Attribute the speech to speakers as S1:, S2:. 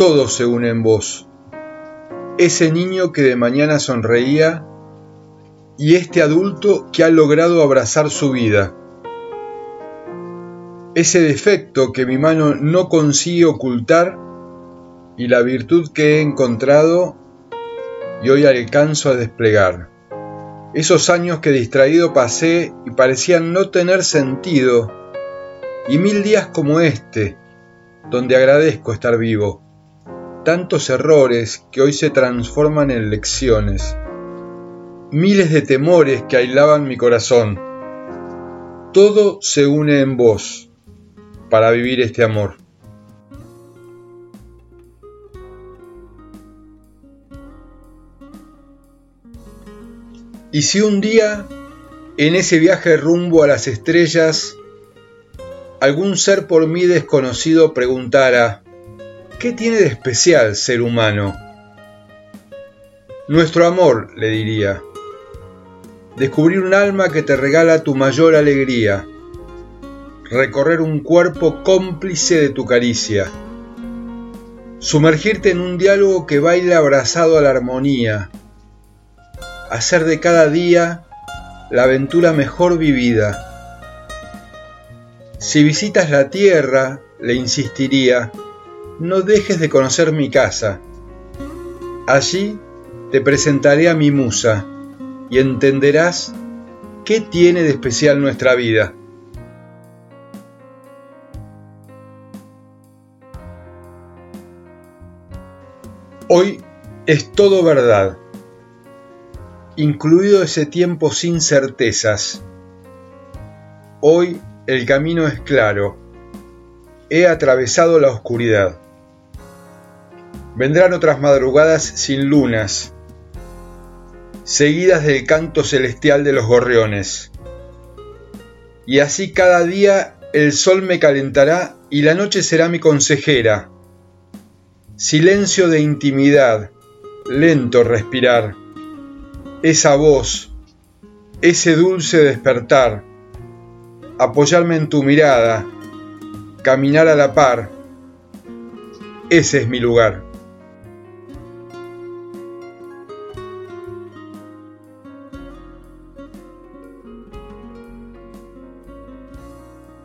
S1: todo se une en vos. Ese niño que de mañana sonreía y este adulto que ha logrado abrazar su vida. Ese defecto que mi mano no consigue ocultar y la virtud que he encontrado y hoy alcanzo a desplegar. Esos años que distraído pasé y parecían no tener sentido, y mil días como este, donde agradezco estar vivo. Tantos errores que hoy se transforman en lecciones. Miles de temores que aislaban mi corazón. Todo se une en vos para vivir este amor. Y si un día, en ese viaje rumbo a las estrellas, algún ser por mí desconocido preguntara, ¿qué tiene de especial ser humano? Nuestro amor, le diría. Descubrir un alma que te regala tu mayor alegría. Recorrer un cuerpo cómplice de tu caricia. Sumergirte en un diálogo que baila abrazado a la armonía. Hacer de cada día la aventura mejor vivida si visitas la tierra, le insistiría, no dejes de conocer mi casa. Allí te presentaré a mi musa y entenderás qué tiene de especial nuestra vida. Hoy es todo verdad, incluido ese tiempo sin certezas. Hoy el camino es claro. He atravesado la oscuridad. Vendrán otras madrugadas sin lunas, seguidas del canto celestial de los gorriones. Y así cada día el sol me calentará y la noche será mi consejera. Silencio de intimidad, lento respirar. Esa voz, ese dulce despertar apoyarme en tu mirada, caminar a la par. Ese es mi lugar.